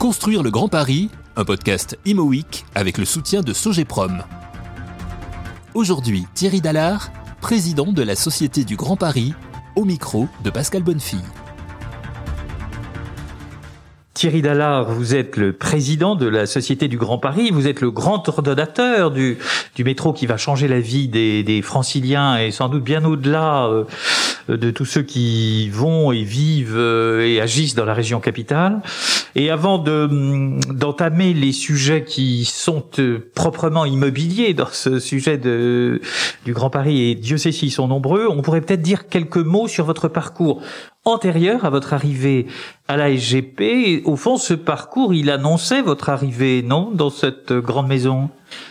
Construire le Grand Paris, un podcast Imo avec le soutien de Sogeprom. Aujourd'hui, Thierry Dallard, président de la Société du Grand Paris, au micro de Pascal Bonnefille. Thierry Dallard, vous êtes le président de la Société du Grand Paris, vous êtes le grand ordonnateur du, métro qui va changer la vie des, des franciliens et sans doute bien au-delà euh, de tous ceux qui vont et vivent euh, et agissent dans la région capitale. Et avant de d'entamer les sujets qui sont euh, proprement immobiliers dans ce sujet de, du Grand Paris, et Dieu sait s'ils sont nombreux, on pourrait peut-être dire quelques mots sur votre parcours antérieur à votre arrivée à la SGP. Au fond, ce parcours, il annonçait votre arrivée, non, dans cette grande maison?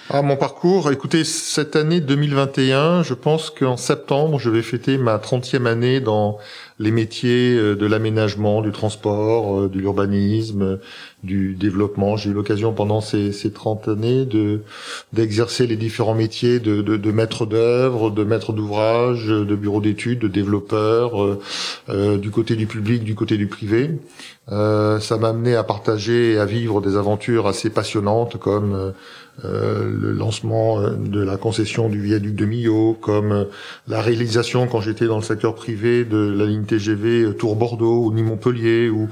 Ah, mon parcours, écoutez, cette année 2021, je pense qu'en septembre, je vais fêter ma 30e année dans les métiers euh, de l'aménagement, du transport, euh, de l'urbanisme, du développement. J'ai eu l'occasion pendant ces, ces 30 années de d'exercer les différents métiers de, maître d'œuvre, de maître d'ouvrage, de bureau d'études, de développeur, euh, euh, du côté du public, du côté du privé. Euh, ça m'a amené à partager et à vivre des aventures assez passionnantes comme euh, le lancement euh, de la concession du viaduc de Millau, comme euh, la réalisation quand j'étais dans le secteur privé de la ligne TGV Tours-Bordeaux ou Nîmes-Montpellier, ou,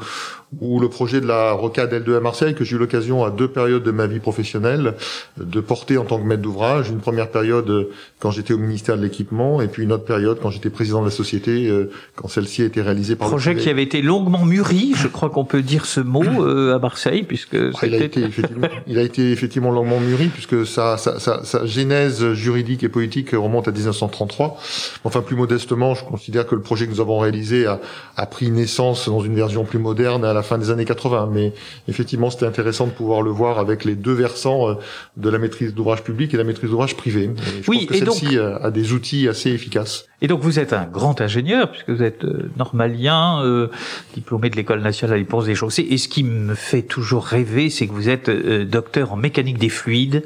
ou le projet de la rocade L2 à Marseille que j'ai eu l'occasion à deux périodes de ma vie professionnelle de porter en tant que maître d'ouvrage. Une première période quand j'étais au ministère de l'équipement et puis une autre période quand j'étais président de la société quand celle-ci a été réalisée par projet le qui avait été longuement mûri, je crois qu'on peut dire ce mot à Marseille puisque ah, il a été effectivement, il a été effectivement longuement mûri puisque sa, sa, sa, sa, genèse juridique et politique remonte à 1933. Enfin, plus modestement, je considère que le projet que nous avons réalisé a, a pris naissance dans une version plus moderne à la fin des années 80. Mais effectivement, c'était intéressant de pouvoir le voir avec les deux versants euh, de la maîtrise d'ouvrage public et la maîtrise d'ouvrage privé. je oui, pense que celle-ci a des outils assez efficaces. Et donc vous êtes un grand ingénieur, puisque vous êtes euh, normalien, euh, diplômé de l'école nationale des ponts et chaussées. Et ce qui me fait toujours rêver, c'est que vous êtes euh, docteur en mécanique des fluides.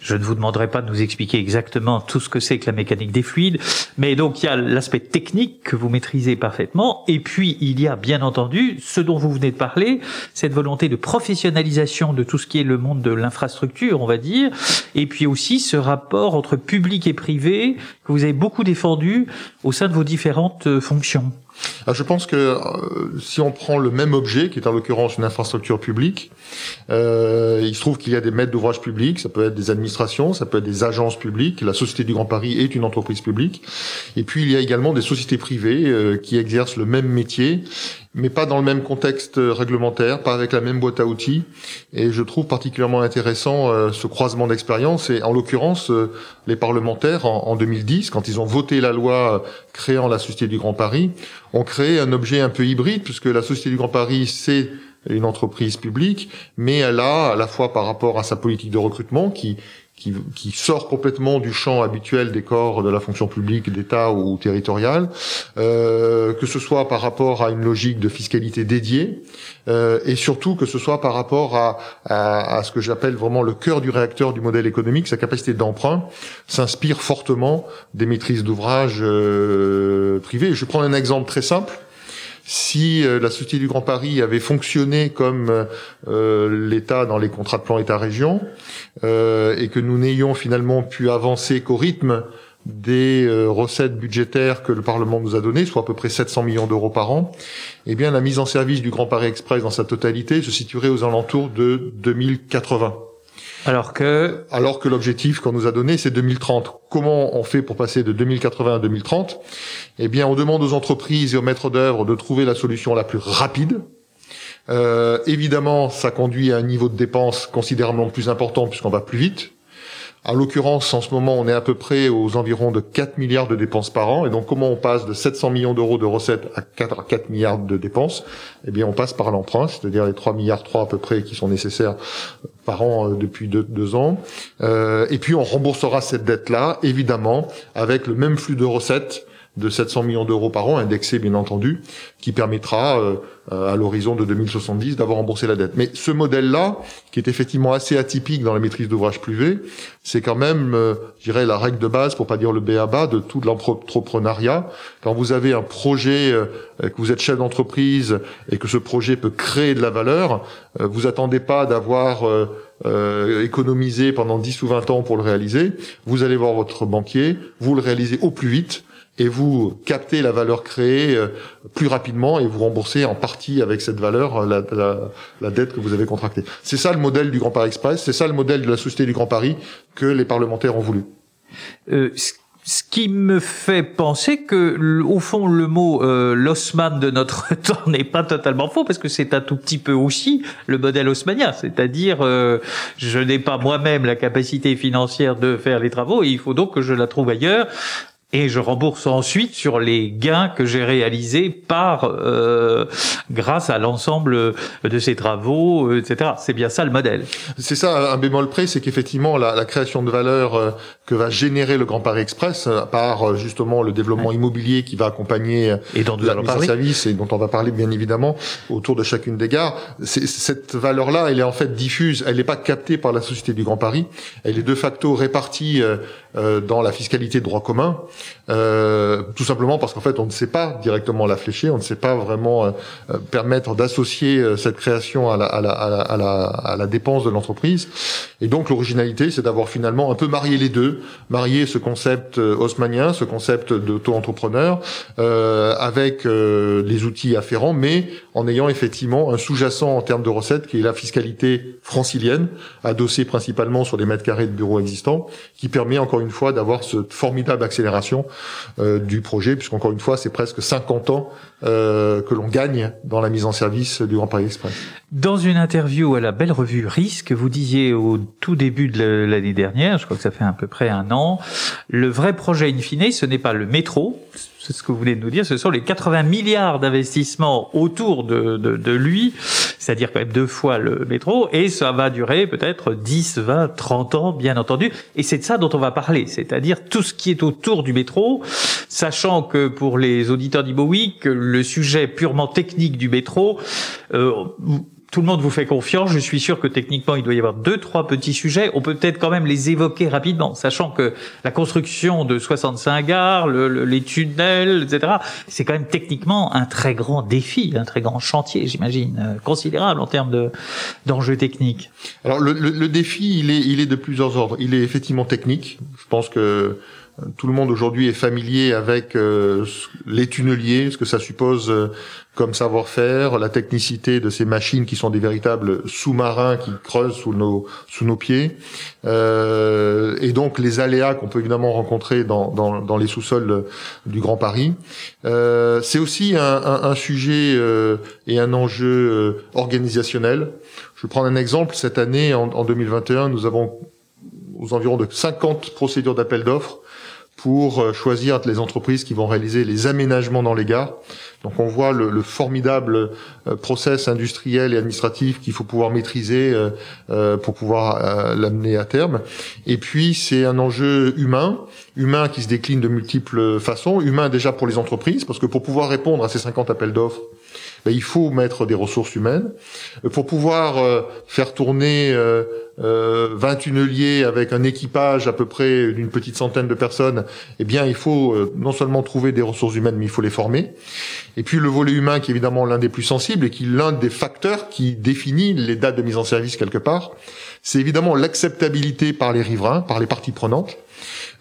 Je ne vous demanderai pas de nous expliquer exactement tout ce que c'est que la mécanique des fluides, mais donc il y a l'aspect technique que vous maîtrisez parfaitement, et puis il y a bien entendu ce dont vous venez de parler, cette volonté de professionnalisation de tout ce qui est le monde de l'infrastructure, on va dire, et puis aussi ce rapport entre public et privé que vous avez beaucoup défendu au sein de vos différentes euh, fonctions ah, je pense que euh, si on prend le même objet, qui est en l'occurrence une infrastructure publique, euh, il se trouve qu'il y a des maîtres d'ouvrage publics, ça peut être des administrations, ça peut être des agences publiques. La Société du Grand Paris est une entreprise publique. Et puis il y a également des sociétés privées qui exercent le même métier mais pas dans le même contexte réglementaire, pas avec la même boîte à outils. Et je trouve particulièrement intéressant euh, ce croisement d'expériences. Et en l'occurrence, euh, les parlementaires, en, en, 2010, quand ils ont voté la loi créant la Société du Grand Paris, ont créé un objet un peu hybride, puisque la Société du Grand Paris, c'est une entreprise publique, mais elle a, à la fois par rapport à sa politique de recrutement, qui, qui, sort complètement du champ habituel des corps de la fonction publique d'État ou territoriale, euh, que ce soit par rapport à une logique de fiscalité dédiée, euh, et surtout que ce soit par rapport à, ce que j'appelle vraiment le cœur du réacteur du modèle économique, sa capacité d'emprunt, s'inspire fortement des maîtrises d'ouvrage euh, privées. Je prends un exemple très simple si euh, la Société du Grand Paris avait fonctionné comme euh, l'État dans les contrats de plan État-région euh, et que nous n'ayons finalement pu avancer qu'au rythme des recettes budgétaires que le Parlement nous a données, soit à peu près 700 millions d'euros par an, eh bien la mise en service du Grand Paris Express dans sa totalité se situerait aux alentours de 2080. Alors que alors que l'objectif qu'on nous a donné c'est 2030. Comment on fait pour passer de 2080 à 2030 Eh bien, on demande aux entreprises et aux maîtres d'œuvre de trouver la solution la plus rapide. Euh, évidemment, ça conduit à un niveau de dépenses considérablement plus important puisqu'on va plus vite. À l'occurrence, en ce moment, on est à peu près aux environs de 4 milliards de dépenses par an. Et donc, comment on passe de 700 millions d'euros de recettes à 4, à 4 milliards de dépenses? Eh bien, on passe par l'emprunt, c'est-à-dire les 3 milliards 3 à peu près qui sont nécessaires par an euh, depuis deux, ans. Euh, et puis, on remboursera cette dette-là, évidemment, avec le même flux de recettes de 700 millions d'euros par an, indexé bien entendu, qui permettra euh, euh, à l'horizon de 2070 d'avoir remboursé la dette. Mais ce modèle-là, qui est effectivement assez atypique dans la maîtrise d'ouvrage privé, c'est quand même, euh, je dirais, la règle de base, pour pas dire le B.A.B.A. de tout l'entrepreneuriat. Quand vous avez un projet, que vous êtes chef d'entreprise et que ce projet peut créer de la valeur, vous attendez pas d'avoir économisé pendant 10 ou 20 ans pour le réaliser. Vous allez voir votre banquier, vous le réalisez au plus vite et vous captez la valeur créée euh, plus rapidement et vous remboursez en partie avec cette valeur euh, la, la, la dette que vous avez contractée. C'est ça le modèle du Grand Paris Express, c'est ça le modèle de la Société du Grand Paris que les parlementaires ont voulu. Euh, ce qui me fait penser que, au fond, le mot euh, l'Haussmann de notre temps n'est pas totalement faux, parce que c'est un tout petit peu aussi le modèle haussmannien, c'est-à-dire euh, je n'ai pas moi-même la capacité financière de faire les travaux, et il faut donc que je la trouve ailleurs et je rembourse ensuite sur les gains que j'ai réalisés par euh, grâce à l'ensemble de ces travaux, euh, etc. C'est bien ça le modèle. C'est ça, un bémol près, c'est qu'effectivement la, la, création de valeur euh, que va générer le Grand Paris Express euh, par justement le développement immobilier qui va accompagner et dont la mise en service et dont on va parler bien évidemment autour de chacune des gares. Cette valeur-là, elle est en fait diffuse, elle n'est pas captée par la Société du Grand Paris, elle est de facto répartie dans la fiscalité de droit commun. Euh, tout simplement parce qu'en fait on ne sait pas directement la flécher, on ne sait pas vraiment euh, euh, permettre d'associer cette création à la, à, la, à, la, à la dépense de l'entreprise. Et donc l'originalité, c'est d'avoir finalement un peu marié les deux, marier ce concept haussmannien, ce concept d'auto-entrepreneur, avec les outils afférents, mais en ayant effectivement un sous-jacent en termes de recettes qui est la fiscalité francilienne, adossée principalement sur les mètres carrés de bureaux existants, qui permet encore une fois d'avoir cette formidable accélération euh, du projet, puisqu'encore une fois, c'est presque 50 ans euh, que l'on gagne dans la mise en service du Grand Paris Express. Dans une interview à la belle revue Risque, vous disiez au tout début de l'année dernière, je crois que ça fait à peu près un an, le vrai projet in fine, ce n'est pas le métro, c'est ce que vous de nous dire, ce sont les 80 milliards d'investissements autour de, de, de lui, c'est-à-dire quand même deux fois le métro, et ça va durer peut-être 10, 20, 30 ans, bien entendu, et c'est de ça dont on va parler, c'est-à-dire tout ce qui est autour du métro, sachant que pour les auditeurs d'Imo le sujet purement technique du métro, euh, tout le monde vous fait confiance. Je suis sûr que techniquement, il doit y avoir deux, trois petits sujets. On peut peut-être quand même les évoquer rapidement, sachant que la construction de 65 gares, le, les tunnels, etc., c'est quand même techniquement un très grand défi, un très grand chantier, j'imagine, euh, considérable en termes de, d'enjeux techniques. Alors, le, le, défi, il est, il est de plusieurs ordres. Il est effectivement technique. Je pense que tout le monde aujourd'hui est familier avec euh, les tunneliers, ce que ça suppose euh, comme savoir-faire, la technicité de ces machines qui sont des véritables sous-marins qui creusent sous nos sous nos pieds, euh, et donc les aléas qu'on peut évidemment rencontrer dans, dans, dans les sous-sols du Grand Paris. Euh, c'est aussi un, un, un sujet et un enjeu organisationnel. Je vais prendre un exemple. Cette année, en, en 2021, nous avons aux environs de 50 procédures d'appel d'offres pour euh, choisir les entreprises qui vont réaliser les aménagements dans les gares. Donc on voit le, le formidable euh, process industriel et administratif qu'il faut pouvoir maîtriser euh, euh pour pouvoir l'amener à terme. Et puis c'est un enjeu humain, humain qui se décline de multiples façons. Humain déjà pour les entreprises, parce que pour pouvoir répondre à ces 50 appels d'offres, ben, il faut mettre des ressources humaines. Pour pouvoir faire tourner euh, 20 tunneliers avec un équipage à peu près d'une petite centaine de personnes, eh bien, il faut non seulement trouver des ressources humaines, mais il faut les former. Et puis le volet humain, qui est évidemment l'un des plus sensibles et qui est l'un des facteurs qui définit les dates de mise en service quelque part, c'est évidemment l'acceptabilité par les riverains, par les parties prenantes.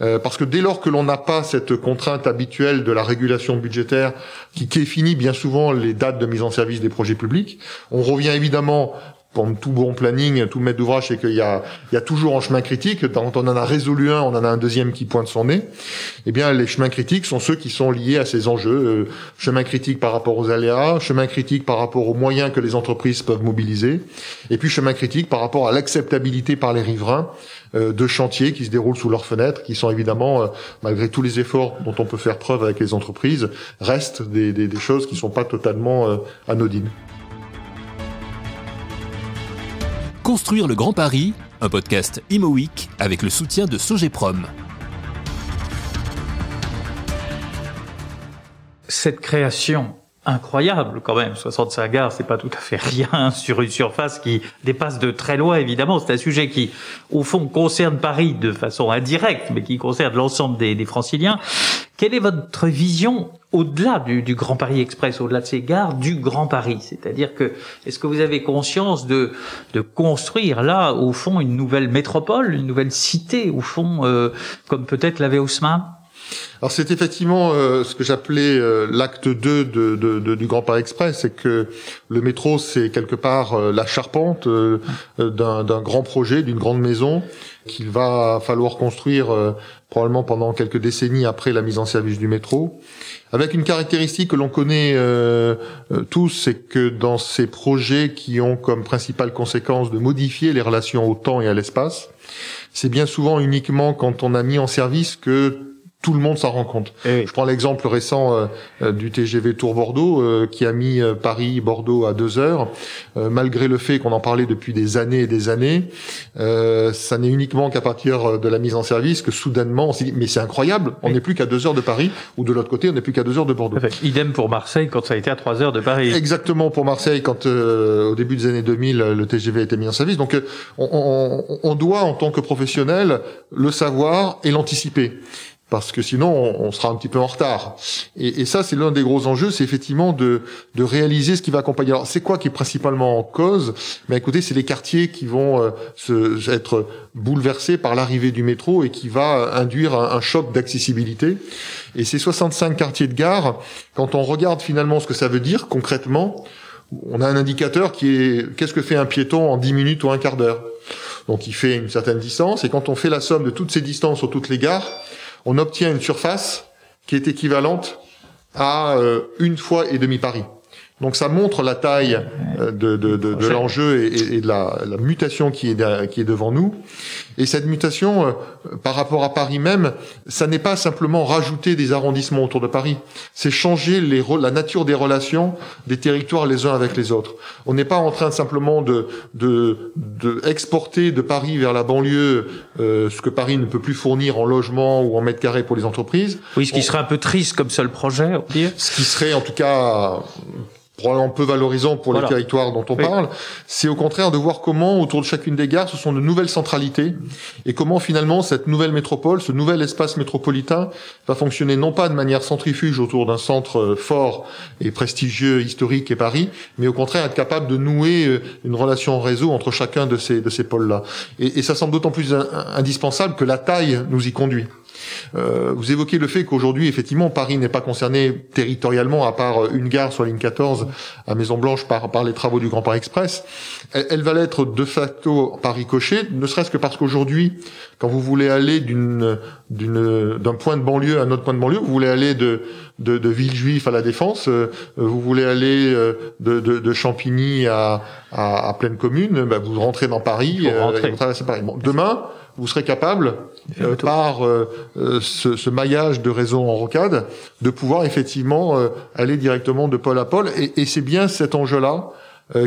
Euh, parce que dès lors que l'on n'a pas cette contrainte habituelle de la régulation budgétaire qui définit bien souvent les dates de mise en service des projets publics, on revient évidemment comme tout bon planning, tout maître d'ouvrage, c'est qu'il y a, il y a toujours un chemin critique. Quand on en a résolu un, on en a un deuxième qui pointe son nez. Eh bien, les chemins critiques sont ceux qui sont liés à ces enjeux. Euh, chemin critique par rapport aux aléas, chemin critique par rapport aux moyens que les entreprises peuvent mobiliser, et puis chemin critique par rapport à l'acceptabilité par les riverains euh, de chantiers qui se déroulent sous leurs fenêtres, qui sont évidemment, euh, malgré tous les efforts dont on peut faire preuve avec les entreprises, restent des, des, des choses qui sont pas totalement anodines. Construire le Grand Paris, un podcast Imo avec le soutien de Sogeprom. cette création incroyable quand même. 65 gares, c'est pas tout à fait rien sur une surface qui dépasse de très loin, évidemment. C'est un sujet qui, au fond, concerne Paris de façon indirecte, mais qui concerne l'ensemble des, des, franciliens. Quelle est votre vision au-delà du, du, Grand Paris Express, au-delà de ces gares, du Grand Paris. C'est-à-dire que, est-ce que vous avez conscience de, de construire là, au fond, une nouvelle métropole, une nouvelle cité, au fond, euh, comme peut-être l'avait Haussmann? Alors c'est effectivement euh, ce que j'appelais euh, l'acte 2 de, de, de, du Grand Paris Express, c'est que le métro c'est quelque part euh, la charpente euh, d'un grand projet, d'une grande maison qu'il va falloir construire probablement pendant quelques décennies après la mise en service du métro. Avec une caractéristique que l'on connaît tous, c'est que dans ces projets qui ont comme principale conséquence de modifier les relations au temps et à l'espace, c'est bien souvent uniquement quand on a mis en service que tout le monde s'en rend compte. Eh Je prends l'exemple récent euh, euh, du TGV Tour Bordeaux euh, qui a mis Paris-Bordeaux à deux heures, malgré le fait qu'on en parlait depuis des années et des années. ça n'est uniquement qu'à partir de la mise en service que soudainement on s'est dit mais c'est incroyable, on n'est plus qu'à deux heures de Paris ou de l'autre côté on n'est plus qu'à deux heures de Bordeaux. Idem pour Marseille quand ça a été à trois heures de Paris. Exactement pour Marseille quand au début des années 2000 le TGV a été mis en service. Donc on, on, on doit en tant que professionnel le savoir et l'anticiper parce que sinon on, sera un petit peu en retard. Et, et ça, c'est l'un des gros enjeux, c'est effectivement de, de réaliser ce qui va accompagner. Alors, c'est quoi qui est principalement en cause? Mais écoutez, c'est les quartiers qui vont euh, se, être bouleversés par l'arrivée du métro et qui va induire un, un choc d'accessibilité. Et ces 65 quartiers de gare, quand on regarde finalement ce que ça veut dire concrètement, on a un indicateur qui est qu'est-ce que fait un piéton en 10 minutes ou un quart d'heure? Donc il fait une certaine distance, et quand on fait la somme de toutes ces distances sur toutes les gares, on obtient une surface qui est équivalente à euh, une fois et demi Paris. Donc ça montre la taille euh, de, de, de, de l'enjeu et, et, de la, la, mutation qui est, qui est devant nous. Et cette mutation, euh, par rapport à Paris même, ça n'est pas simplement rajouter des arrondissements autour de Paris, c'est changer les, la nature des relations des territoires les uns avec les autres. On n'est pas en train simplement de, de, de, exporter de Paris vers la banlieue euh, ce que Paris ne peut plus fournir en logement ou en mètres carrés pour les entreprises. Oui, ce qui on, serait un peu triste comme seul projet, on dire. Ce qui serait en tout cas probablement peu valorisant pour voilà. les territoires dont on oui. parle, c'est au contraire de voir comment autour de chacune des gares ce sont de nouvelles centralités et comment finalement cette nouvelle métropole, ce nouvel espace métropolitain va fonctionner non pas de manière centrifuge autour d'un centre fort et prestigieux historique et Paris, mais au contraire être capable de nouer une relation en réseau entre chacun de ces de ces pôles-là. Et, et, ça semble d'autant plus indispensable que la taille nous y conduit. Euh, vous évoquez le fait qu'aujourd'hui, effectivement, Paris n'est pas concerné territorialement, à part une gare sur la ligne 14 à Maison-Blanche par, par les travaux du Grand Paris Express. Elle, elle va l'être de facto par ricochet, ne serait-ce que parce qu'aujourd'hui, quand vous voulez aller d'une, d'une, d'un point de banlieue à un autre point de banlieue, vous voulez aller de, de, de Villejuif à la Défense, euh, vous voulez aller euh, de, de, de Champigny à, à, à, Pleine Commune, bah, vous rentrez dans Paris, euh, et vous traversez Paris. Bon, demain, vous serez capable, euh, par euh, ce, ce, maillage de réseau en rocade, de pouvoir effectivement euh, aller directement de pôle à pôle. Et, et c'est bien cet enjeu-là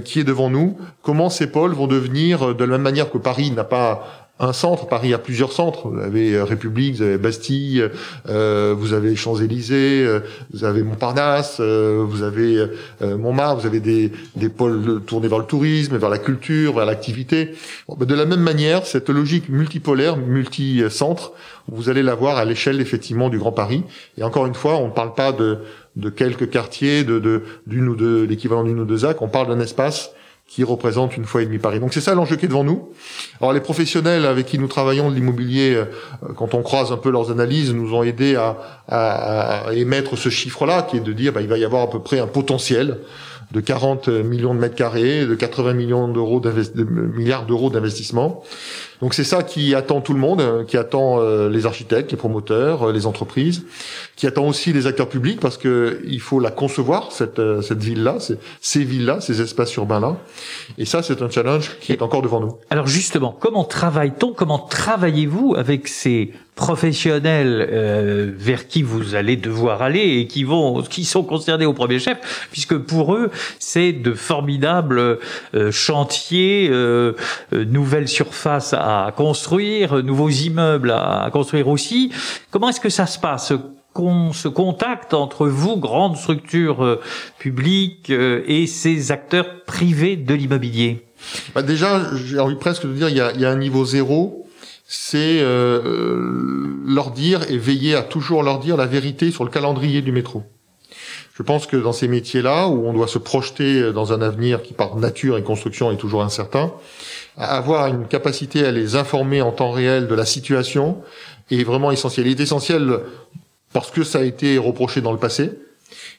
qui est devant nous. Comment ces pôles vont devenir, de la même manière que Paris n'a pas un centre. Paris a plusieurs centres. Vous avez République, vous avez Bastille, euh, vous avez Champs-Élysées, euh, vous avez Montparnasse, euh, vous avez Montmartre, vous avez des, des pôles tournés vers le tourisme, vers la culture, vers l'activité. De la même manière, cette logique multipolaire, multi-centre, vous allez l'avoir à l'échelle effectivement du Grand Paris. Et encore une fois, on ne parle pas de, de quelques quartiers, de d'une ou deux l'équivalent d'une ou deux ZAC, on parle d'un espace qui représente une fois et demi Paris. Donc c'est ça l'enjeu qui est devant nous. Alors les professionnels avec qui nous travaillons de l'immobilier, euh, quand on croise un peu leurs analyses, nous ont aidé à, à, à émettre ce chiffre-là, qui est de dire bah, il va y avoir à peu près un potentiel de 40 millions de mètres carrés, de 80 millions d'euros de milliards d'euros d'investissement. Donc c'est ça qui attend tout le monde, euh, qui attend euh, les architectes, les promoteurs, euh, les entreprises, qui attend aussi les acteurs publics parce que il faut la concevoir cette cette ville-là, ces villes-là, ces espaces urbains-là. Et ça c'est un challenge qui est encore devant nous. Alors justement, comment travaille-t-on Comment travaillez-vous avec ces professionnels euh, vers qui vous allez devoir aller et qui vont, qui sont concernés au premier chef, puisque pour eux c'est de formidables euh, chantiers, euh, nouvelles surfaces construire, nouveaux immeubles à construire aussi. Comment est-ce que ça se passe ce contact entre vous, grandes structures euh, publiques, euh, et ces acteurs privés de l'immobilier? Bah Déjà, j'ai envie presque de dire, il y a, il y a un niveau zéro, c'est euh, leur dire et veiller à toujours leur dire la vérité sur le calendrier du métro. Je pense que dans ces métiers-là, où on doit se projeter dans un avenir qui par nature et construction est toujours incertain, avoir une capacité à les informer en temps réel de la situation est vraiment essentiel. Il est essentiel parce que ça a été reproché dans le passé.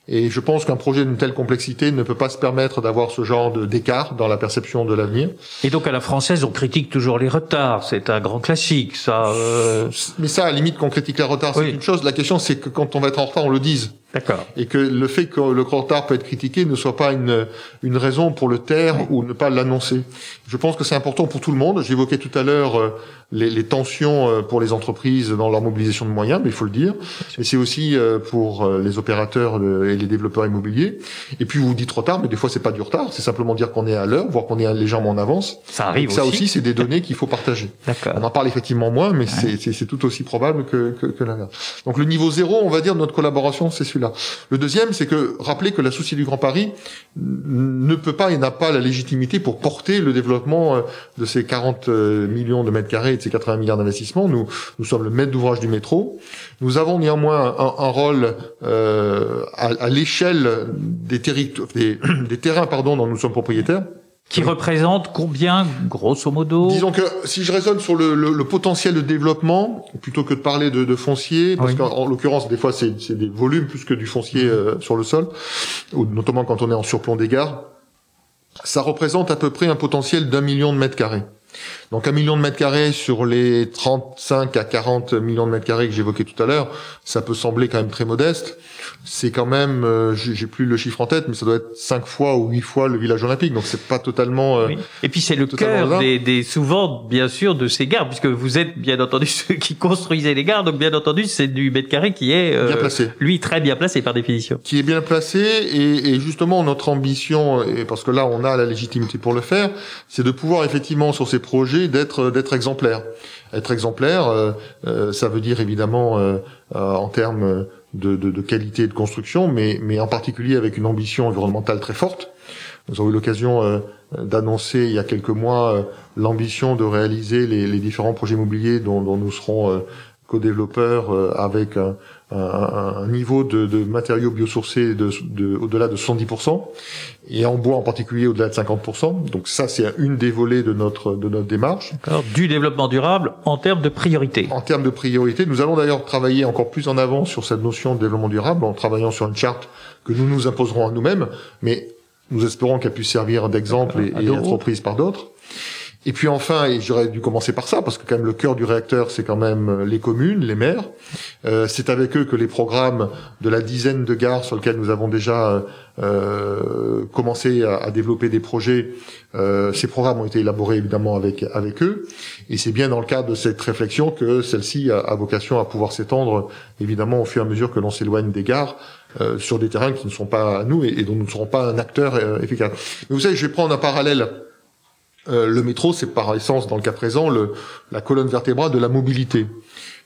Et je pense qu'un projet d'une telle complexité ne peut pas se permettre d'avoir ce genre d'écart dans la perception de l'avenir. Et donc à la française, on critique toujours les retards. C'est un grand classique, ça. Euh... Mais ça, à la limite, qu'on critique les retards, c'est une chose. La question, c'est que quand on va être en retard, on le dise. D'accord. Et que le fait que le retard peut être critiqué ne soit pas une, une raison pour le taire ou ne pas l'annoncer. Je pense que c'est important pour tout le monde. J'évoquais tout à l'heure euh, les, les, tensions euh, pour les entreprises dans leur mobilisation de moyens, mais il faut le dire. Mais c'est aussi euh, pour les opérateurs et les développeurs immobiliers. Et puis vous dites retard, mais des fois c'est pas du retard, c'est simplement dire qu'on est à l'heure, voire qu'on est légèrement en avance. Ça arrive. ça aussi, c'est des données qu'il faut partager. D'accord. On en parle effectivement moins, mais c'est tout aussi probable que, que, que l'inverse. Donc le niveau zéro, on va dire, de notre collaboration, c'est celui-là. Le deuxième, c'est que rappeler que la Société du Grand Paris ne peut pas et n'a pas la légitimité pour porter le développement euh, de ces 40 euh, millions de mètres carrés et de ces 80 milliards d'investissements. Nous, nous sommes le maître d'ouvrage du métro. Nous avons néanmoins un, un rôle euh, à, à l'échelle des, des, des terrains pardon, dont nous sommes propriétaires. Qui représente combien, grosso modo? Disons que si je raisonne sur le, le, le, potentiel de développement, plutôt que de parler de, de foncier, parce qu'en l'occurrence, des fois, c'est des volumes plus que du foncier euh, sur le sol, ou notamment quand on est en surplomb des gares, ça représente à peu près un potentiel d'un million de mètres carrés. Donc un million de mètres carrés sur les 35 à 40 millions de mètres carrés que j'évoquais tout à l'heure, ça peut sembler quand même très modeste c'est quand même, euh, j'ai plus le chiffre en tête, mais ça doit être cinq fois ou huit fois le village olympique, donc c'est pas totalement. Euh, Et puis c'est le cœur des, des, souvent, bien sûr, de ces gares, puisque vous êtes bien entendu ceux qui construisaient les gares, donc bien entendu c'est du mètre carré qui est euh, bien placé. lui très bien placé par définition. Qui est bien placé et, et justement notre ambition, et parce que là on a la légitimité pour le faire, c'est de pouvoir effectivement sur ces projets d'être d'être exemplaire. Être exemplaire, euh, ça veut dire évidemment en termes de, qualité de construction, mais, mais en particulier avec une ambition environnementale très forte. Nous avons eu l'occasion euh, d'annoncer il y a quelques mois euh, l'ambition de réaliser les, différents projets immobiliers dont, nous serons euh, co-développeurs euh, avec un, un, un, niveau de, de matériaux biosourcés de, de, au-delà de 110% et en bois en particulier au-delà de 50%. Donc ça, c'est une des volets de notre de notre démarche. Du développement durable en termes de priorité. En termes de priorité, nous allons d'ailleurs travailler encore plus en avant sur cette notion de développement durable en travaillant sur une charte que nous nous imposerons à nous-mêmes, mais nous espérons qu'elle puisse servir d'exemple et, et être reprise par d'autres. Et puis enfin, et j'aurais dû commencer par ça, parce que quand même le cœur du réacteur, c'est quand même euh, les communes, les maires. Euh, c'est avec eux que les programmes de la dizaine de gares sur lesquelles nous avons déjà euh, commencé à, développer des projets, euh, ces programmes ont été élaborés évidemment avec avec eux. Et c'est bien dans le cadre de cette réflexion que celle-ci a, a, vocation à pouvoir s'étendre, évidemment, au fur et à mesure que l'on s'éloigne des gares. Euh, sur des terrains qui ne sont pas à nous et, et dont nous ne serons pas un acteur euh, efficace. Mais vous savez, je vais prendre un parallèle euh, le métro, c'est par essence, dans le cas présent, le, la colonne vertébrale de la mobilité.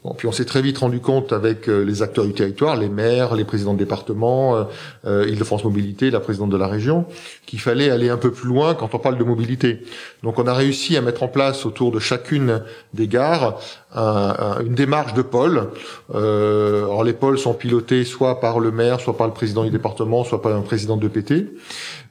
Bon, puis on s'est très vite rendu compte avec euh, les acteurs du territoire, les maires, les présidents de département, euh, euh Île-de-France Mobilité, la présidente de la région, qu'il fallait aller un peu plus loin quand on parle de mobilité. Donc on a réussi à mettre en place autour de chacune des gares un, un, une démarche de pôle. Euh, alors les pôles sont pilotés soit par le maire, soit par le président du département, soit par un président de PT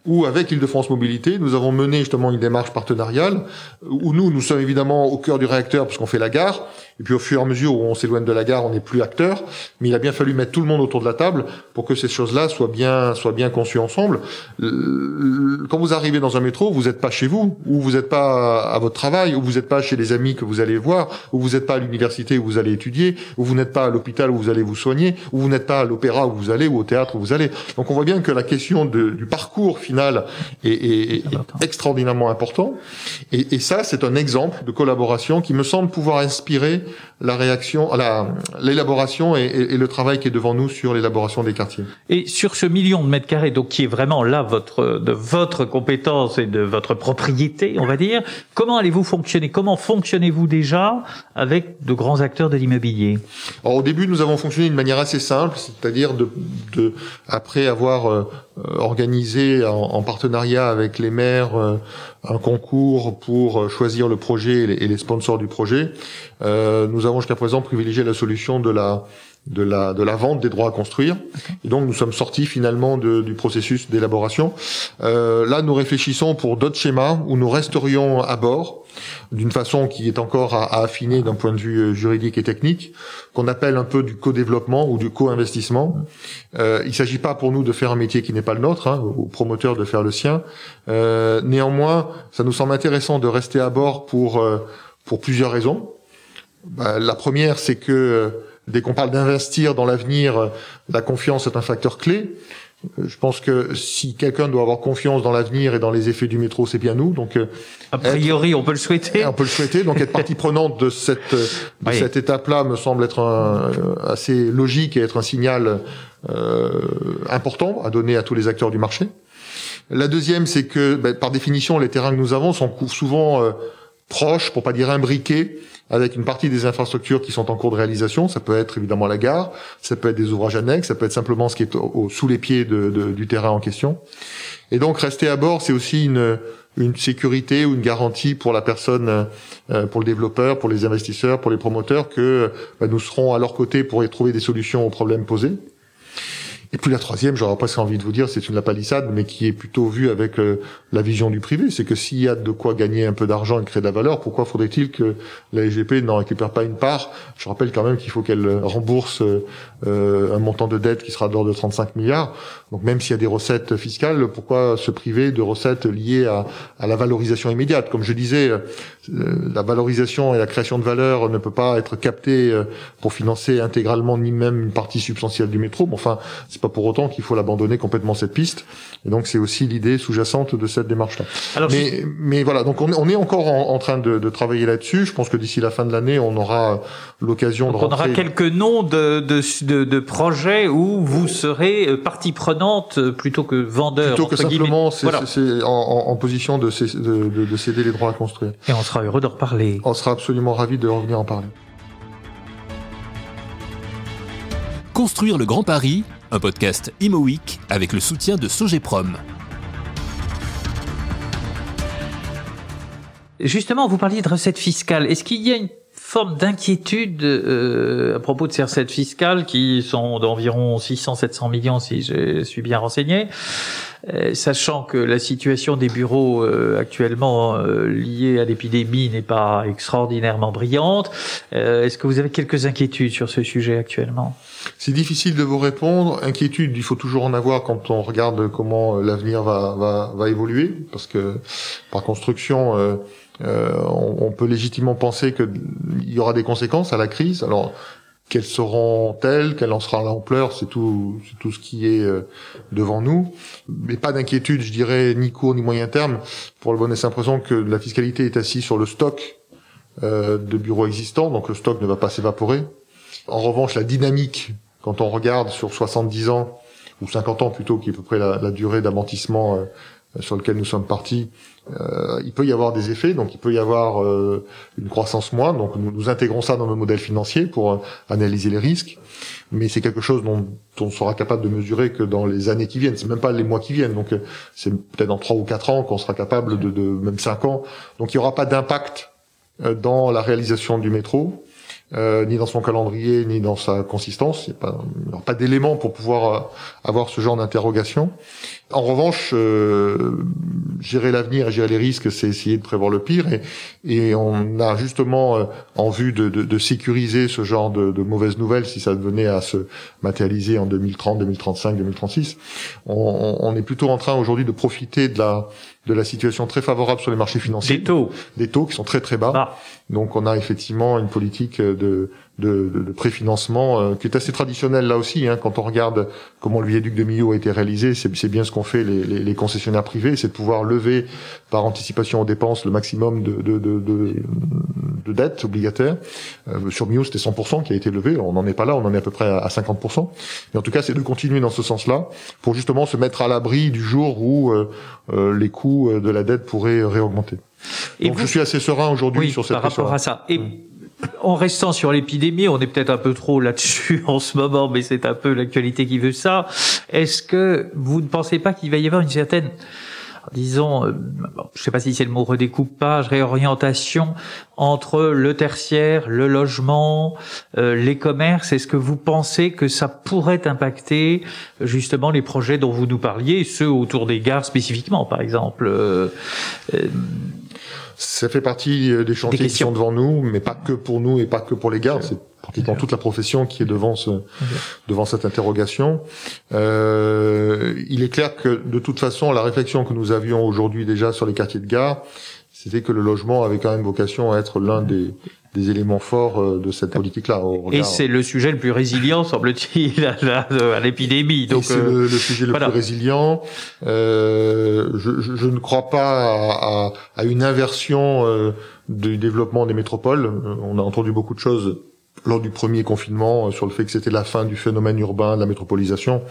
où avec Île-de-France Mobilité, nous avons mené justement une démarche partenariale, où nous, nous sommes évidemment au cœur du réacteur parce qu'on fait la gare, et puis au fur et à mesure où on s'éloigne de la gare, on n'est plus acteur, mais il a bien fallu mettre tout le monde autour de la table pour que ces choses-là soient bien, soient bien conçues ensemble. Quand vous arrivez dans un métro, vous n'êtes pas chez vous, ou vous n'êtes pas à votre travail, ou vous n'êtes pas chez les amis que vous allez voir, ou vous n'êtes pas à l'université où vous allez étudier, ou vous n'êtes pas à l'hôpital où vous allez vous soigner, ou vous n'êtes pas à l'opéra où vous allez, ou au théâtre où vous allez. Donc on voit bien que la question de, du parcours final est, est, est extraordinairement important. Et, et ça, c'est un exemple de collaboration qui me semble pouvoir inspirer la réaction, l'élaboration et, et, et, le travail qui est devant nous sur l'élaboration des quartiers. Et sur ce million de mètres carrés, donc qui est vraiment là votre de votre compétence et de votre propriété, on va dire, comment allez-vous fonctionner? Comment fonctionnez-vous déjà avec de grands acteurs de l'immobilier? Alors, Au début, nous avons fonctionné d'une manière assez simple, c'est-à-dire de, de, après avoir euh, organisé en, en, partenariat avec les maires euh, un concours pour choisir le projet et les, et les sponsors du projet, euh, nous avons jusqu'à présent privilégié la solution de la de la de la vente des droits à construire. Et donc nous sommes sortis finalement de, du processus d'élaboration. Euh, là, nous réfléchissons pour d'autres schémas où nous resterions à bord d'une façon qui est encore à, à affiner d'un point de vue euh, juridique et technique, qu'on appelle un peu du co-développement ou du co-investissement. Euh, il ne s'agit pas pour nous de faire un métier qui n'est pas le nôtre, hein, aux promoteurs de faire le sien. Euh, néanmoins, ça nous semble intéressant de rester à bord pour euh, pour plusieurs raisons. Bah, la première, c'est que Dès qu'on parle d'investir dans l'avenir, la confiance est un facteur clé. Je pense que si quelqu'un doit avoir confiance dans l'avenir et dans les effets du métro, c'est bien nous. Donc, a priori, on peut le souhaiter. On peut le souhaiter. Donc, être partie prenante de cette de oui. cette étape-là me semble être un, assez logique et être un signal euh, important à donner à tous les acteurs du marché. La deuxième, c'est que, ben, par définition, les terrains que nous avons sont souvent euh, proches, pour pas dire imbriqués, avec une partie des infrastructures qui sont en cours de réalisation. Ça peut être évidemment la gare, ça peut être des ouvrages annexes, ça peut être simplement ce qui est au, au, sous les pieds de, de, du terrain en question. Et donc rester à bord, c'est aussi une, une sécurité ou une garantie pour la personne, euh, pour le développeur, pour les investisseurs, pour les promoteurs, que bah, nous serons à leur côté pour y trouver des solutions aux problèmes posés. Et puis la troisième, j'aurais presque envie de vous dire, c'est une la palissade, mais qui est plutôt vue avec euh, la vision du privé. C'est que s'il y a de quoi gagner un peu d'argent et créer de la valeur, pourquoi faudrait-il que la SGP n'en récupère pas une part? Je rappelle quand même qu'il faut qu'elle rembourse euh, un montant de dette qui sera d'ordre de 35 milliards. Donc même s'il y a des recettes fiscales, pourquoi se priver de recettes liées à, à la valorisation immédiate? Comme je disais, euh, la valorisation et la création de valeur ne peut pas être captée euh, pour financer intégralement ni même une partie substantielle du métro. Mais enfin, pas pour autant qu'il faut l'abandonner complètement cette piste. Et donc c'est aussi l'idée sous-jacente de cette démarche-là. Mais, mais voilà, donc on, on est encore en, en train de, de travailler là-dessus. Je pense que d'ici la fin de l'année, on aura l'occasion de rentrer... On aura quelques noms de, de, de, de, projets où vous serez euh, partie prenante plutôt que vendeur. Plutôt que simplement c'est, voilà. c'est en, en, position de, de, de céder les droits à construire. Et on sera heureux de reparler. On sera absolument ravis de revenir en parler. Construire le Grand Paris, un podcast Imo Week avec le soutien de Sogeprom. Justement, vous parliez de recettes fiscales. Est-ce qu'il y a une forme d'inquiétude euh, à propos de ces recettes fiscales qui sont d'environ 600-700 millions si je suis bien renseigné euh, sachant que la situation des bureaux euh, actuellement euh, liée à l'épidémie n'est pas extraordinairement brillante. Euh, est-ce que vous avez quelques inquiétudes sur ce sujet actuellement? C'est difficile de vous répondre. Inquiétude, il faut toujours en avoir quand on regarde comment l'avenir va, va, va évoluer, parce que par construction euh, on, on, peut légitimement penser qu'il y aura des conséquences à la crise. Alors, quelles seront-elles Quelle en sera l'ampleur C'est tout, tout ce qui est euh, devant nous. Mais pas d'inquiétude, je dirais, ni court ni moyen terme, pour le bonne et simple que la fiscalité est assise sur le stock euh, de bureaux existants, donc le stock ne va pas s'évaporer. En revanche, la dynamique, quand on regarde sur 70 ans, ou 50 ans plutôt, qui est à peu près la, la durée d'amortissement euh, sur lequel nous sommes partis, euh, il peut y avoir des effets, donc il peut y avoir euh, une croissance moindre. Donc nous, intégrons ça dans nos modèles financiers pour euh, analyser les risques, mais c'est quelque chose dont, on sera capable de mesurer que dans les années qui viennent. C'est même pas les mois qui viennent, donc euh, c'est peut-être dans trois ou quatre ans qu'on sera capable de, de, même cinq ans. Donc il n'y aura pas d'impact euh, dans la réalisation du métro. Euh, ni dans son calendrier, ni dans sa consistance. Il n'y a pas, pas d'éléments pour pouvoir euh, avoir ce genre d'interrogation. En revanche, euh, gérer l'avenir et gérer les risques, c'est essayer de prévoir le pire. Et, et on a justement euh, en vue de, de, de, sécuriser ce genre de, de, mauvaises nouvelles si ça venait à se matérialiser en 2030, 2035, 2036. On, on est plutôt en train aujourd'hui de profiter de la de la situation très favorable sur les marchés financiers. Des taux. Des taux qui sont très très bas. Ah. Donc on a effectivement une politique de, de, de, de préfinancement euh, qui est assez traditionnelle là aussi. Hein, quand on regarde comment le viaduc de Millau a été réalisé, c'est bien ce qu'ont fait les, les, les, concessionnaires privés, c'est de pouvoir lever par anticipation aux dépenses le maximum de, de, de, de dettes obligataires. Euh, sur Millau, c'était 100% qui a été levé. On n'en est pas là, on en est à peu près à 50%. Mais en tout cas, c'est de continuer dans ce sens-là pour justement se mettre à l'abri du jour où euh, euh les coûts de la dette pourraient réaugmenter. Et Donc vous, je suis assez serein aujourd'hui oui, sur cette par rapport à ça. Et mmh en restant sur l'épidémie, on est peut-être un peu trop là-dessus en ce moment, mais c'est un peu l'actualité qui veut ça. Est-ce que vous ne pensez pas qu'il va y avoir une certaine disons, euh, je ne sais pas si c'est le mot redécoupage, réorientation entre le tertiaire, le logement, euh, les commerces? Est-ce que vous pensez que ça pourrait impacter justement les projets dont vous nous parliez, ceux autour des gares spécifiquement, par exemple euh, Ça fait partie des chantiers qui sont devant nous, mais pas que pour nous et pas que pour les gares. C'est pratiquement toute la profession qui est devant ce, devant cette interrogation. Euh, il est clair que de toute façon, la réflexion que nous avions aujourd'hui déjà sur les quartiers de gare, c'était que le logement avait quand même vocation à être l'un des, des éléments forts euh, de cette politique-là. Et c'est le sujet le plus résilient, semble-t-il, à l'épidémie. Donc c'est le, le, sujet le plus résilient. Euh, je, je, ne crois pas à, à, à une inversion euh, du développement des métropoles. On a entendu beaucoup de choses lors du premier confinement euh, sur le fait que c'était la fin du phénomène urbain, de la métropolisation.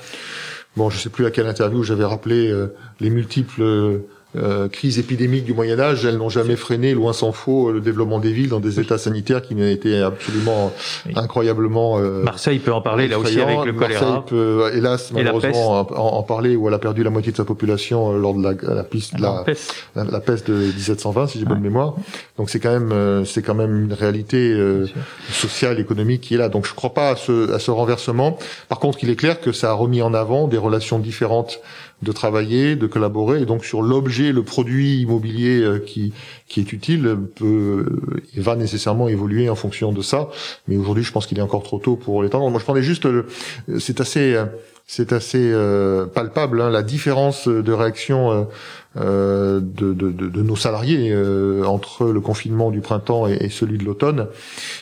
Bon, je sais plus à quelle interview j'avais rappelé euh, les multiples euh, crises épidémiques du Moyen Âge, elles n'ont jamais freiné, loin s'en faut, le développement des villes dans des états sanitaires qui ont été absolument incroyablement. Euh, Marseille peut en parler là aussi avec le choléra. Marseille peut, hélas, malheureusement, en, parler où elle a perdu la moitié de sa population euh, lors de la, la piste, la, la, peste. La, peste de 1720, si j'ai bonne mémoire. Donc c'est quand même, euh, c'est quand même une réalité euh, sociale, économique qui est là. Donc je ne crois pas à ce, à ce renversement. Par contre, il est clair que ça a remis en avant des relations différentes de travailler, de collaborer, et donc sur l'objet, le produit immobilier euh, qui qui est utile peut et va nécessairement évoluer en fonction de ça. Mais aujourd'hui, je pense qu'il est encore trop tôt pour l'étendre. Moi, je prenais juste, c'est assez c'est assez euh, palpable hein, la différence de réaction euh, de, de, de, nos salariés euh, entre le confinement du printemps et, et celui de l'automne.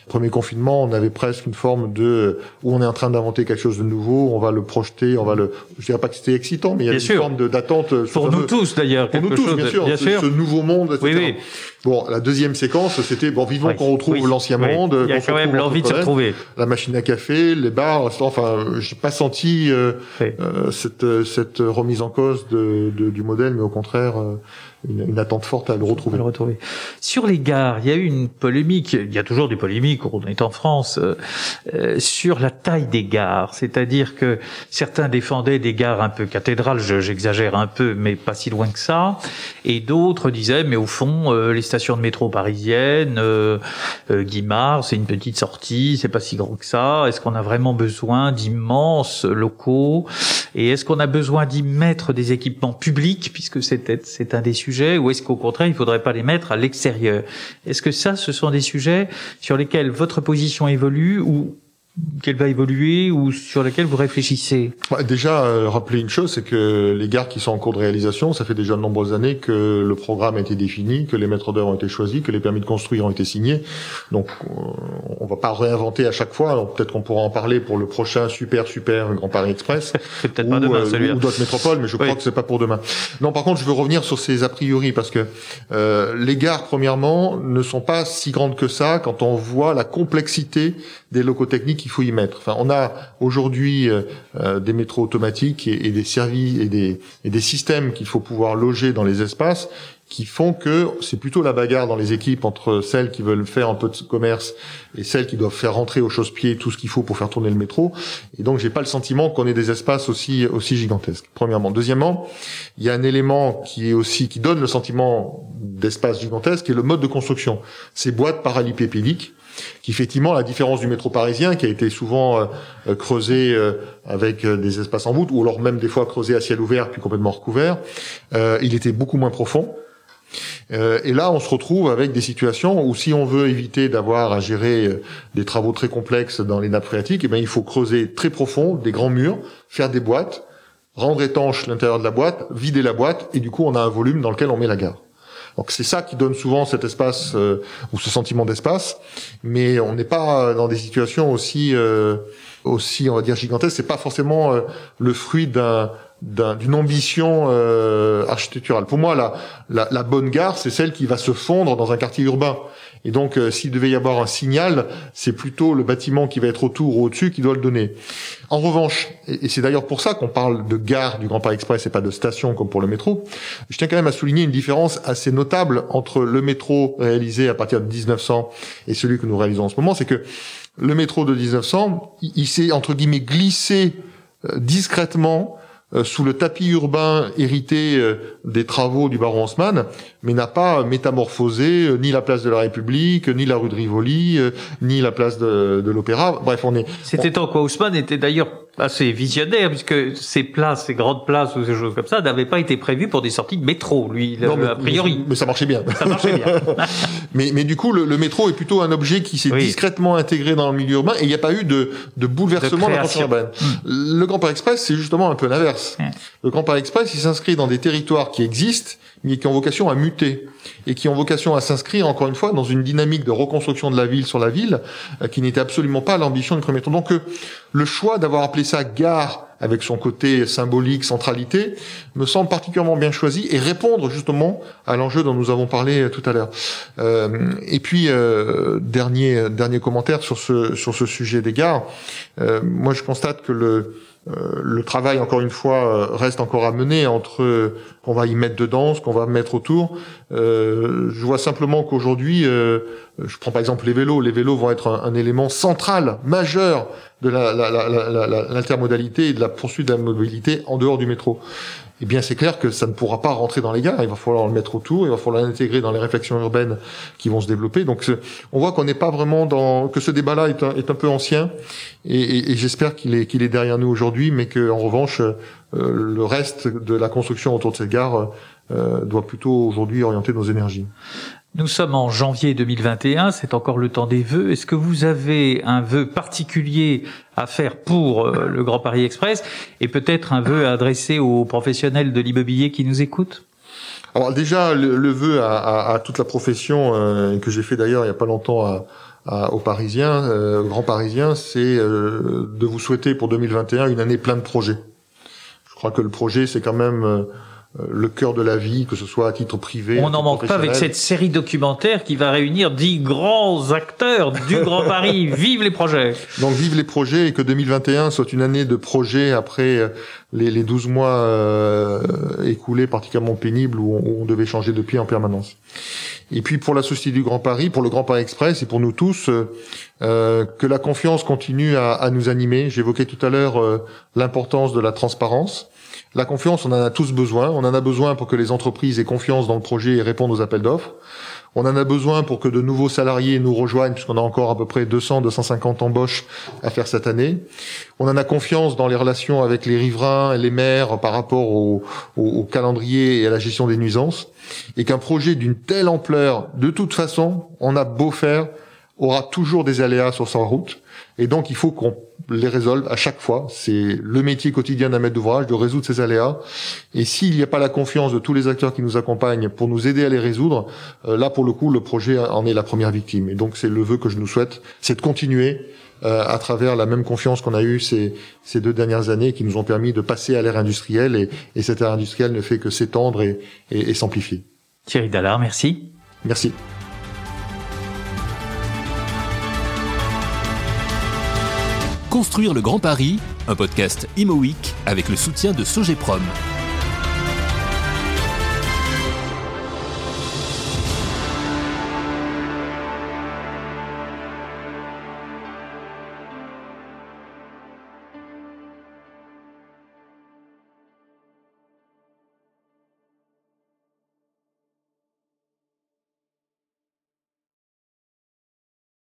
Premier confinement, on avait presque une forme de où on est en train d'inventer quelque chose de nouveau, on va le projeter, on va le. Je dirais pas que c'était excitant, mais il y a une forme d'attente. Pour nous tous d'ailleurs. Pour nous tous, bien sûr. Bien sûr. Ce, nouveau monde. Etc. Oui, oui. Bon, la deuxième séquence, c'était bon, vivons qu'on retrouve l'ancien monde. Il y a quand même l'envie de se retrouver. La machine à café, les bars. Enfin, j'ai pas senti euh, euh, cette cette remise en cause de, de, du modèle, mais au contraire euh, une, attente forte à le retrouver. le retrouver. Sur les gares, il y a eu une polémique, il y a toujours des polémiques, on est en France, euh, euh, sur la taille des gares. C'est-à-dire que certains défendaient des gares un peu cathédrales, j'exagère un peu, mais pas si loin que ça. Et d'autres disaient, mais au fond, euh, les stations de métro parisiennes, euh, Guimard, c'est une petite sortie, c'est pas si grand que ça. Est-ce qu'on a vraiment besoin d'immenses locaux? Et est-ce qu'on a besoin d'y mettre des équipements publics, puisque c'est un des sujets ou est-ce qu'au contraire, il faudrait pas les mettre à l'extérieur? Est-ce que ça, ce sont des sujets sur lesquels votre position évolue ou qu'elle va évoluer ou sur laquelle vous réfléchissez Déjà, euh, rappeler une chose, c'est que les gares qui sont en cours de réalisation, ça fait déjà de nombreuses années que le programme a été défini, que les maîtres d'œuvre ont été choisis, que les permis de construire ont été signés. Donc, euh, on va pas réinventer à chaque fois. Alors peut-être qu'on pourra en parler pour le prochain super super Grand Paris Express, peut-être pas demain, euh, ou d'autres métropoles, mais je crois que c'est pas pour demain. Non, par contre, je veux revenir sur ces a priori parce que euh, les gares, premièrement, ne sont pas si grandes que ça quand on voit la complexité des locaux techniques qu'il faut y mettre. Enfin, on a aujourd'hui euh, euh, des métros automatiques et, des services et des, et des systèmes qu'il faut pouvoir loger dans les espaces qui font que c'est plutôt la bagarre dans les équipes entre celles qui veulent faire un peu de commerce et celles qui doivent faire rentrer au chausse-pied tout ce qu'il faut pour faire tourner le métro. Et donc, j'ai pas le sentiment qu'on ait des espaces aussi aussi gigantesques. Premièrement, deuxièmement, il y a un élément qui est aussi qui donne le sentiment d'espace gigantesque, qui est le mode de construction. Ces boîtes parallépipédiques qui effectivement, la différence du métro parisien, qui a été souvent euh, creusé euh, avec euh, des espaces en voûte, ou alors même des fois creusé à ciel ouvert puis complètement recouvert, il était beaucoup moins profond. et là, on se retrouve avec des situations où si on veut éviter d'avoir à gérer des travaux très complexes dans les nappes phréatiques, eh bien, il faut creuser très profond, des grands murs, faire des boîtes, rendre étanche l'intérieur de la boîte, vider la boîte, et du coup, on a un volume dans lequel on met la gare. Donc c'est ça qui donne souvent cet espace euh, ou ce sentiment d'espace, mais on n'est pas dans des situations aussi euh, aussi on va dire gigantesques. C'est pas forcément euh, le fruit d'un d'une ambition euh, architecturale. Pour moi, la, la, la bonne gare, c'est celle qui va se fondre dans un quartier urbain. Et donc, euh, s'il devait y avoir un signal, c'est plutôt le bâtiment qui va être autour ou au-dessus qui doit le donner. En revanche, et, c'est d'ailleurs pour ça qu'on parle de gare du Grand Paris Express et pas de station comme pour le métro, je tiens quand même à souligner une différence assez notable entre le métro réalisé à partir de 1900 et celui que nous réalisons en ce moment, c'est que le métro de 1900, il, s'est entre guillemets glissé euh, discrètement sous le tapis urbain hérité euh, des travaux du baron Haussmann, mais n'a pas métamorphosé ni la place de la République, ni la rue de Rivoli, ni la place de, de l'Opéra. Bref, on est. C'était tant quoi Haussmann était d'ailleurs assez visionnaire puisque ces places, ces grandes places ou ces choses comme ça n'avaient pas été prévues pour des sorties de métro, lui, a priori. Mais, ça marchait bien. Ça marchait bien. mais, mais du coup, le, métro est plutôt un objet qui s'est discrètement intégré dans le milieu urbain et il n'y a pas eu de, de bouleversement de, la construction urbaine. Le Grand Paris Express, c'est justement un peu l'inverse. Le Grand Paris Express, il s'inscrit dans des territoires qui existent, mais qui ont vocation à muter et qui ont vocation à s'inscrire encore une fois dans une dynamique de reconstruction de la ville sur la ville euh, qui n'était absolument pas l'ambition du premier tour. Donc euh, le choix d'avoir appelé ça gare avec son côté symbolique, centralité, me semble particulièrement bien choisi et répondre justement à l'enjeu dont nous avons parlé euh, tout à l'heure. Euh, et puis dernier dernier commentaire sur ce sur ce sujet des gares. moi, je constate que le euh, le travail, encore une fois, euh, reste encore à mener entre euh, qu'on va y mettre dedans, ce qu'on va mettre autour. je vois simplement qu'aujourd'hui, je prends par exemple les vélos. Les vélos vont être un, élément central, majeur de l'intermodalité la, et de la poursuite de la mobilité en dehors du métro eh bien c'est clair que ça ne pourra pas rentrer dans les gares, il va falloir le mettre autour, il va falloir l'intégrer dans les réflexions urbaines qui vont se développer. Donc on voit qu'on n'est pas vraiment dans que ce débat-là est un, est un peu ancien et, j'espère qu'il est qu'il est derrière nous aujourd'hui, mais que en revanche euh, le reste de la construction autour de cette gare euh, doit plutôt aujourd'hui orienter nos énergies. Nous sommes en janvier 2021, c'est encore le temps des vœux. Est-ce que vous avez un vœu particulier à faire pour euh, le Grand Paris Express et peut-être un vœu à adresser aux professionnels de l'immobilier qui nous écoutent Alors déjà, le, vœu à, toute la profession, euh, que j'ai fait d'ailleurs il n'y a pas longtemps aux Parisiens, euh, Grand Parisiens, c'est de vous souhaiter pour 2021 une année pleine de projets. Je crois que le projet, c'est quand même euh, le cœur de la vie, que ce soit à titre privé. On n'en manque pas avec cette série documentaire qui va réunir dix grands acteurs du Grand Paris. Vive les projets Donc vive les projets et que 2021 soit une année de projets après euh, les, les 12 mois euh, écoulés particulièrement pénibles où on, devait changer de pied en permanence. Et puis pour la Société du Grand Paris, pour le Grand Paris Express et pour nous tous, euh, que la confiance continue à, à nous animer. J'évoquais tout à l'heure l'importance de la transparence. La confiance, on en a tous besoin. On en a besoin pour que les entreprises aient confiance dans le projet et répondent aux appels d'offres. On en a besoin pour que de nouveaux salariés nous rejoignent, puisqu'on a encore à peu près 200, 250 embauches à faire cette année. On en a confiance dans les relations avec les riverains et les maires par rapport au, au calendrier et à la gestion des nuisances. Et qu'un projet d'une telle ampleur, de toute façon, on a beau faire, aura toujours des aléas sur sa route. Et donc, il faut qu'on les résolve à chaque fois. C'est le métier quotidien d'un maître d'ouvrage de résoudre ces aléas. Et s'il n'y a pas la confiance de tous les acteurs qui nous accompagnent pour nous aider à les résoudre, euh, là, pour le coup, le projet en est la première victime. Et donc, c'est le vœu que je nous souhaite, c'est de continuer euh, à travers la même confiance qu'on a eue ces, ces deux dernières années qui nous ont permis de passer à l'ère industrielle. Et, et cette ère industrielle ne fait que s'étendre et, et, et s'amplifier. Thierry Dallard, merci. Merci. Construire le Grand Paris, un podcast Imo avec le soutien de Sogeprom.